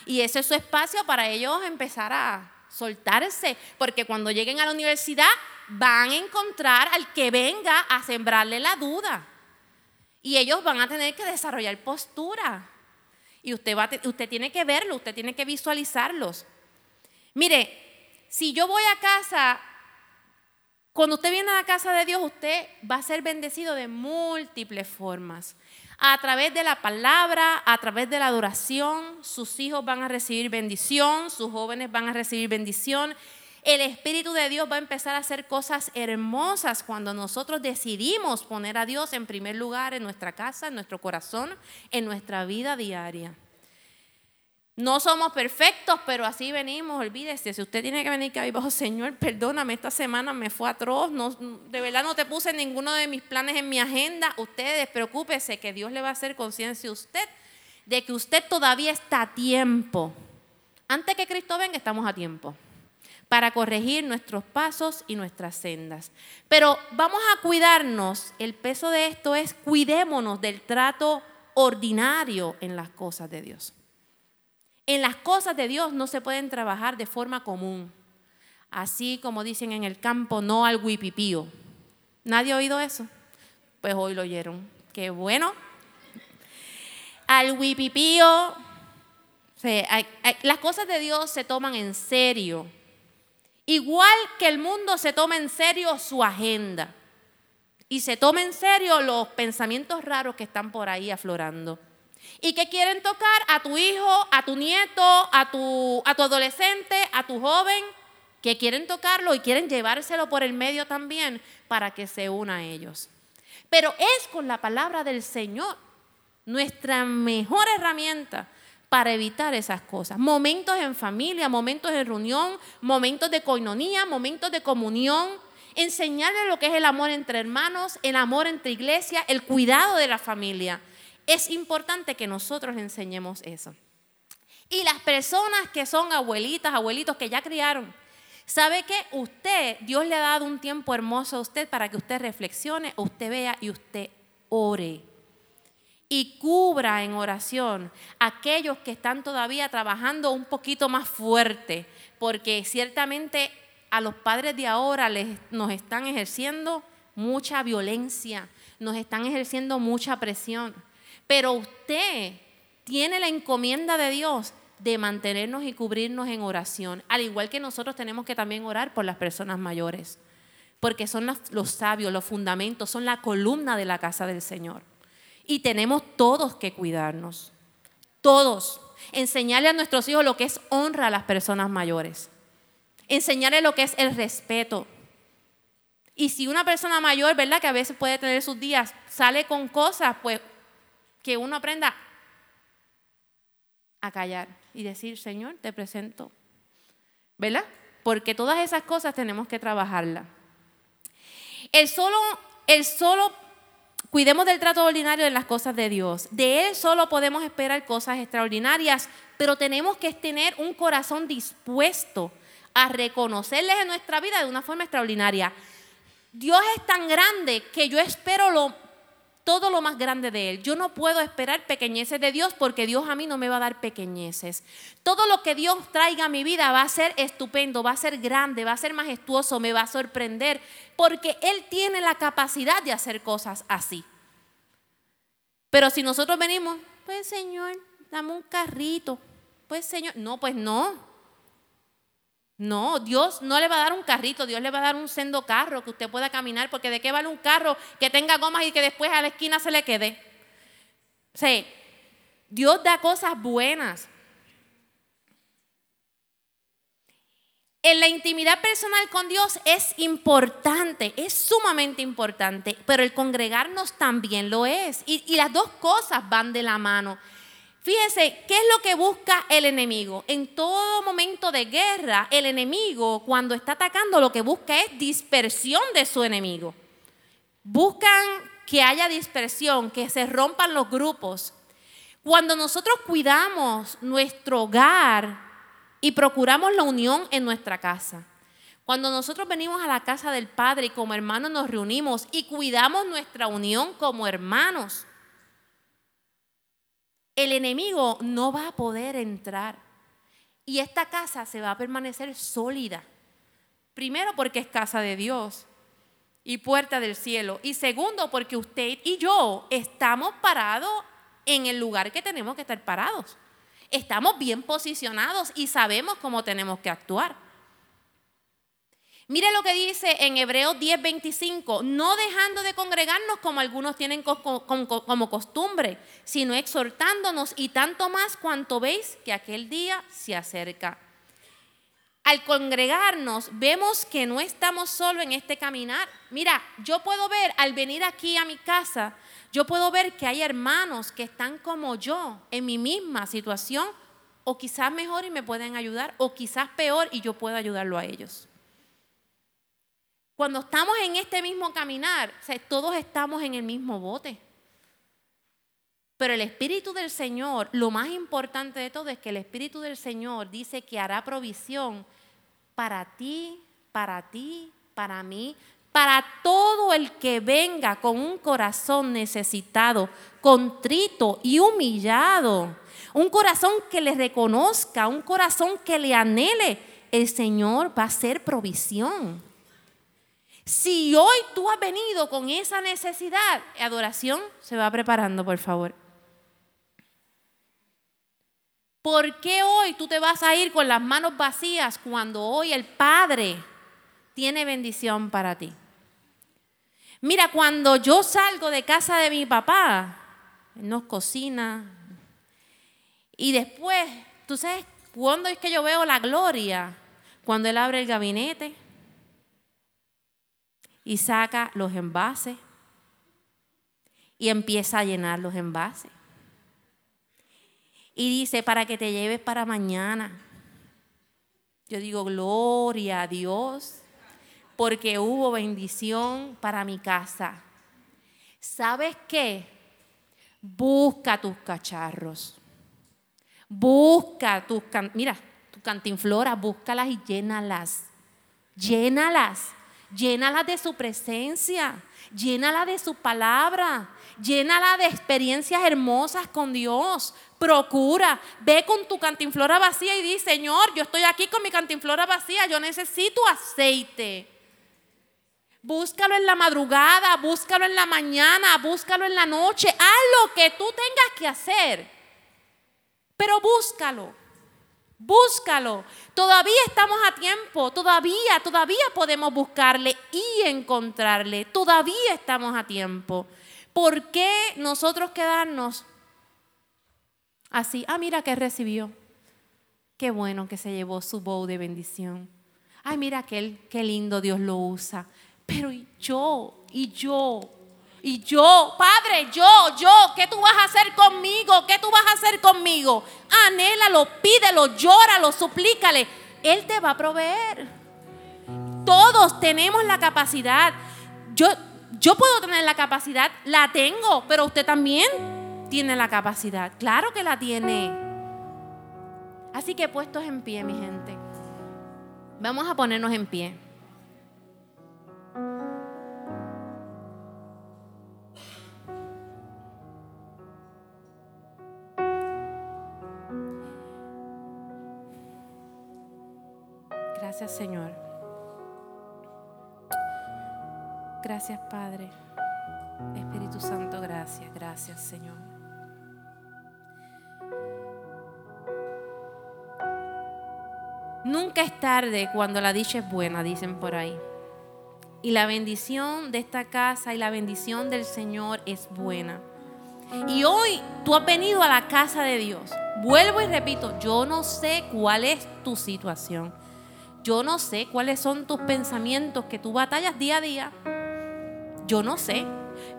B: y ese es su espacio para ellos empezar a soltarse, porque cuando lleguen a la universidad van a encontrar al que venga a sembrarle la duda. Y ellos van a tener que desarrollar postura. Y usted, va usted tiene que verlo, usted tiene que visualizarlos. Mire, si yo voy a casa, cuando usted viene a la casa de Dios, usted va a ser bendecido de múltiples formas. A través de la palabra, a través de la adoración, sus hijos van a recibir bendición, sus jóvenes van a recibir bendición. El Espíritu de Dios va a empezar a hacer cosas hermosas cuando nosotros decidimos poner a Dios en primer lugar en nuestra casa, en nuestro corazón, en nuestra vida diaria. No somos perfectos, pero así venimos, olvídese. Si usted tiene que venir que bajo, Señor, perdóname, esta semana me fue atroz. No, de verdad no te puse ninguno de mis planes en mi agenda. Usted despreocúpese que Dios le va a hacer conciencia a usted de que usted todavía está a tiempo. Antes que Cristo venga, estamos a tiempo para corregir nuestros pasos y nuestras sendas. Pero vamos a cuidarnos. El peso de esto es cuidémonos del trato ordinario en las cosas de Dios. En las cosas de Dios no se pueden trabajar de forma común. Así como dicen en el campo, no al huipipío. ¿Nadie ha oído eso? Pues hoy lo oyeron. Qué bueno. Al huipipío, las cosas de Dios se toman en serio. Igual que el mundo se toma en serio su agenda. Y se toma en serio los pensamientos raros que están por ahí aflorando y que quieren tocar a tu hijo, a tu nieto, a tu, a tu adolescente, a tu joven, que quieren tocarlo y quieren llevárselo por el medio también para que se una a ellos. Pero es con la palabra del Señor nuestra mejor herramienta para evitar esas cosas. Momentos en familia, momentos de reunión, momentos de coinonía, momentos de comunión, enseñarle lo que es el amor entre hermanos, el amor entre iglesia, el cuidado de la familia es importante que nosotros enseñemos eso. Y las personas que son abuelitas, abuelitos que ya criaron, ¿sabe que usted, Dios le ha dado un tiempo hermoso a usted para que usted reflexione, usted vea y usted ore? Y cubra en oración a aquellos que están todavía trabajando un poquito más fuerte, porque ciertamente a los padres de ahora les, nos están ejerciendo mucha violencia, nos están ejerciendo mucha presión. Pero usted tiene la encomienda de Dios de mantenernos y cubrirnos en oración, al igual que nosotros tenemos que también orar por las personas mayores, porque son los, sabios, los fundamentos, son la columna de la casa del Señor. Y tenemos todos que cuidarnos, todos. Enseñarle a nuestros hijos lo que es honra a las personas mayores, enseñarle lo que es el respeto. Y si una persona mayor, ¿verdad? Que a veces puede tener sus días, sale con cosas, pues que uno aprenda a callar y decir, Señor, te presento. ¿Verdad? Porque todas esas cosas tenemos que trabajarlas. El solo, el solo, cuidemos del trato ordinario de las cosas de Dios. De Él solo podemos esperar cosas extraordinarias, pero tenemos que tener un corazón dispuesto a reconocerles en nuestra vida de una forma extraordinaria. Dios es tan grande que yo espero lo todo lo más grande de Él. Yo no puedo esperar pequeñeces de Dios porque Dios a mí no me va a dar pequeñeces. Todo lo que Dios traiga a mi vida va a ser estupendo, va a ser grande, va a ser majestuoso, me va a sorprender, porque Él tiene la capacidad de hacer cosas así. Pero si nosotros venimos, pues Señor, dame un carrito, pues Señor, no, pues no. No, Dios no le va a dar un carrito, Dios le va a dar un sendo carro que usted pueda caminar, porque de qué vale un carro que tenga gomas y que después a la esquina se le quede. O sea, Dios da cosas buenas. En la intimidad personal con Dios es importante, es sumamente importante, pero el congregarnos también lo es. Y, y las dos cosas van de la mano. Fíjense, ¿qué es lo que busca el enemigo? En todo momento de guerra, el enemigo cuando está atacando lo que busca es dispersión de su enemigo. Buscan que haya dispersión, que se rompan los grupos. Cuando nosotros cuidamos nuestro hogar y procuramos la unión en nuestra casa, cuando nosotros venimos a la casa del Padre y como hermanos nos reunimos y cuidamos nuestra unión como hermanos, el enemigo no va a poder entrar. Y esta casa se va a permanecer sólida. Primero porque es casa de Dios. y puerta del cielo. Y segundo, porque usted y yo estamos parados en el lugar que tenemos que estar parados. Estamos bien posicionados y sabemos cómo tenemos que actuar. Mire lo que dice en Hebreos 10:25, no dejando de congregarnos como algunos tienen como costumbre, sino exhortándonos y tanto más cuanto veis que aquel día se acerca. Al congregarnos vemos que no estamos solo en este caminar. Mira, yo puedo ver al venir aquí a mi casa, yo puedo ver que hay hermanos que están como yo en mi misma situación o quizás mejor y me pueden ayudar o quizás peor y yo puedo ayudarlo a ellos. Cuando estamos en este mismo caminar, todos estamos en el mismo bote. Pero el Espíritu del Señor, lo más importante de todo es que el Espíritu del Señor dice que hará provisión para ti, para ti, para mí, para todo el que venga con un corazón necesitado, contrito y humillado. Un corazón que le reconozca, un corazón que le anhele. El Señor va a hacer provisión. Si hoy tú has venido con esa necesidad, adoración se va preparando, por favor. ¿Por qué hoy tú te vas a ir con las manos vacías cuando hoy el Padre tiene bendición para ti? Mira, cuando yo salgo de casa de mi papá, nos cocina. Y después, tú sabes, ¿cuándo es que yo veo la gloria? Cuando él abre el gabinete y saca los envases y empieza a llenar los envases. Y dice, para que te lleves para mañana. Yo digo, gloria a Dios, porque hubo bendición para mi casa. ¿Sabes qué? Busca tus cacharros. Busca tus, mira, tu cantinflora, búscalas y llénalas. Llénalas. Llénala de su presencia, llénala de su palabra, llénala de experiencias hermosas con Dios. Procura, ve con tu cantinflora vacía y di, Señor, yo estoy aquí con mi cantinflora vacía, yo necesito aceite. Búscalo en la madrugada, búscalo en la mañana, búscalo en la noche, haz lo que tú tengas que hacer, pero búscalo. Búscalo. Todavía estamos a tiempo. Todavía, todavía podemos buscarle y encontrarle. Todavía estamos a tiempo. ¿Por qué nosotros quedarnos así? Ah, mira que recibió. Qué bueno que se llevó su bow de bendición. Ay, mira qué, qué lindo Dios lo usa. Pero ¿y yo? ¿Y yo? Y yo, Padre, yo, yo, ¿qué tú vas a hacer conmigo? ¿Qué tú vas a hacer conmigo? Anhélalo, pídelo, llóralo, suplícale. Él te va a proveer. Todos tenemos la capacidad. Yo, yo puedo tener la capacidad, la tengo, pero usted también tiene la capacidad. Claro que la tiene. Así que puestos en pie, mi gente. Vamos a ponernos en pie. Gracias Señor. Gracias Padre. Espíritu Santo, gracias, gracias Señor. Nunca es tarde cuando la dicha es buena, dicen por ahí. Y la bendición de esta casa y la bendición del Señor es buena. Y hoy tú has venido a la casa de Dios. Vuelvo y repito, yo no sé cuál es tu situación. Yo no sé cuáles son tus pensamientos que tú batallas día a día. Yo no sé.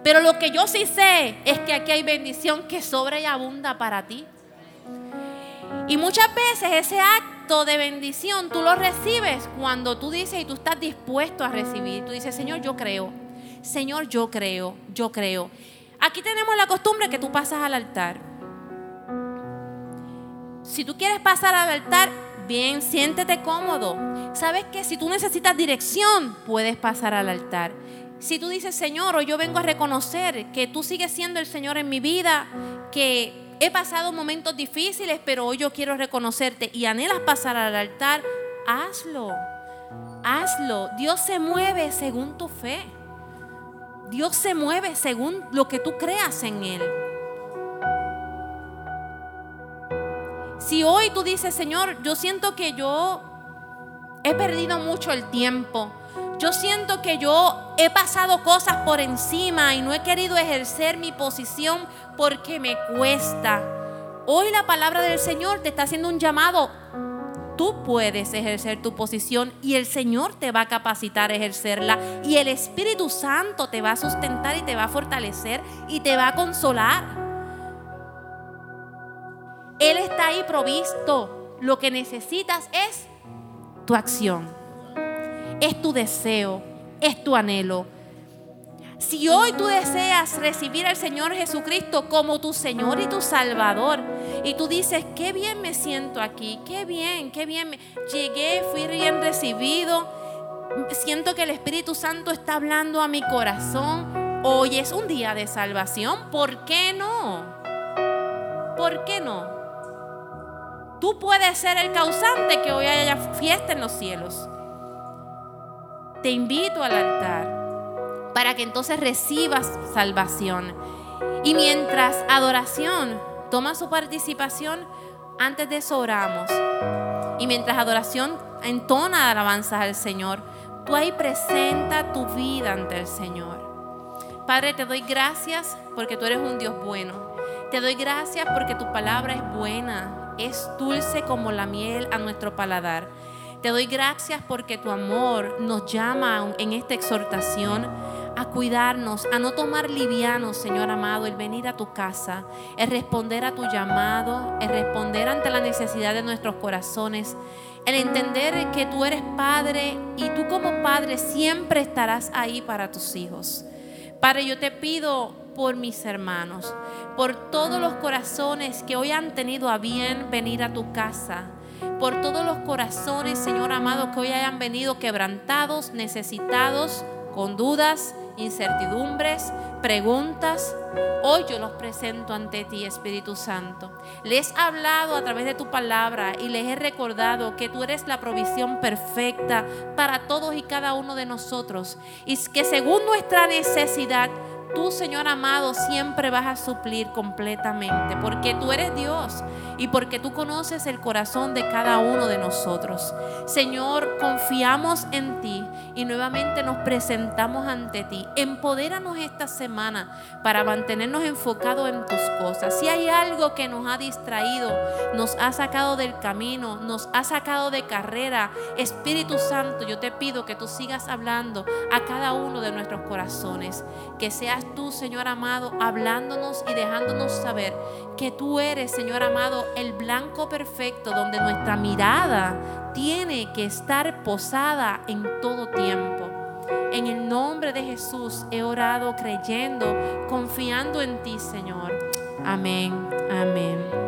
B: Pero lo que yo sí sé es que aquí hay bendición que sobra y abunda para ti. Y muchas veces ese acto de bendición tú lo recibes cuando tú dices y tú estás dispuesto a recibir. Tú dices, Señor, yo creo. Señor, yo creo, yo creo. Aquí tenemos la costumbre que tú pasas al altar. Si tú quieres pasar al altar, bien, siéntete cómodo. ¿Sabes que Si tú necesitas dirección, puedes pasar al altar. Si tú dices, Señor, hoy yo vengo a reconocer que tú sigues siendo el Señor en mi vida, que he pasado momentos difíciles, pero hoy yo quiero reconocerte y anhelas pasar al altar, hazlo. Hazlo. Dios se mueve según tu fe. Dios se mueve según lo que tú creas en Él. Si hoy tú dices, Señor, yo siento que yo he perdido mucho el tiempo, yo siento que yo he pasado cosas por encima y no he querido ejercer mi posición porque me cuesta. Hoy la palabra del Señor te está haciendo un llamado. Tú puedes ejercer tu posición y el Señor te va a capacitar a ejercerla y el Espíritu Santo te va a sustentar y te va a fortalecer y te va a consolar. Él está ahí provisto. Lo que necesitas es tu acción es tu deseo, es tu anhelo. Si hoy tú deseas recibir al Señor Jesucristo como tu Señor y tu Salvador, y tú dices, qué bien me siento aquí, qué bien, qué bien, me... llegué, fui bien recibido, siento que el Espíritu Santo está hablando a mi corazón, hoy es un día de salvación, ¿por qué no? ¿Por qué no? Tú puedes ser el causante que hoy haya fiesta en los cielos te invito al altar para que entonces recibas salvación. Y mientras adoración toma su participación, antes de eso oramos. Y mientras adoración entona alabanzas al Señor, tú ahí presenta tu vida ante el Señor. Padre, te doy gracias porque tú eres un Dios bueno. Te doy gracias porque tu palabra es buena, es dulce como la miel a nuestro paladar. Te doy gracias porque tu amor nos llama en esta exhortación a cuidarnos, a no tomar liviano, Señor amado, el venir a tu casa, el responder a tu llamado, el responder ante la necesidad de nuestros corazones, el entender que tú eres Padre y tú como Padre siempre estarás ahí para tus hijos. Padre, yo te pido por mis hermanos, por todos los corazones que hoy han tenido a bien venir a tu casa por todos los corazones, Señor amado, que hoy hayan venido quebrantados, necesitados, con dudas, incertidumbres, preguntas. Hoy yo los presento ante ti, Espíritu Santo. Les he hablado a través de tu palabra y les he recordado que tú eres la provisión perfecta para todos y cada uno de nosotros. Y que según nuestra necesidad, tú, Señor amado, siempre vas a suplir completamente, porque tú eres Dios y porque tú conoces el corazón de cada uno de nosotros. Señor, confiamos en ti y nuevamente nos presentamos ante ti. Empodéranos esta semana para mantenernos enfocados en tus cosas. Si hay algo que nos ha distraído, nos ha sacado del camino, nos ha sacado de carrera, Espíritu Santo, yo te pido que tú sigas hablando a cada uno de nuestros corazones, que sea tú, Señor amado, hablándonos y dejándonos saber que tú eres, Señor amado, el blanco perfecto donde nuestra mirada tiene que estar posada en todo tiempo. En el nombre de Jesús he orado creyendo, confiando en ti, Señor. Amén, amén.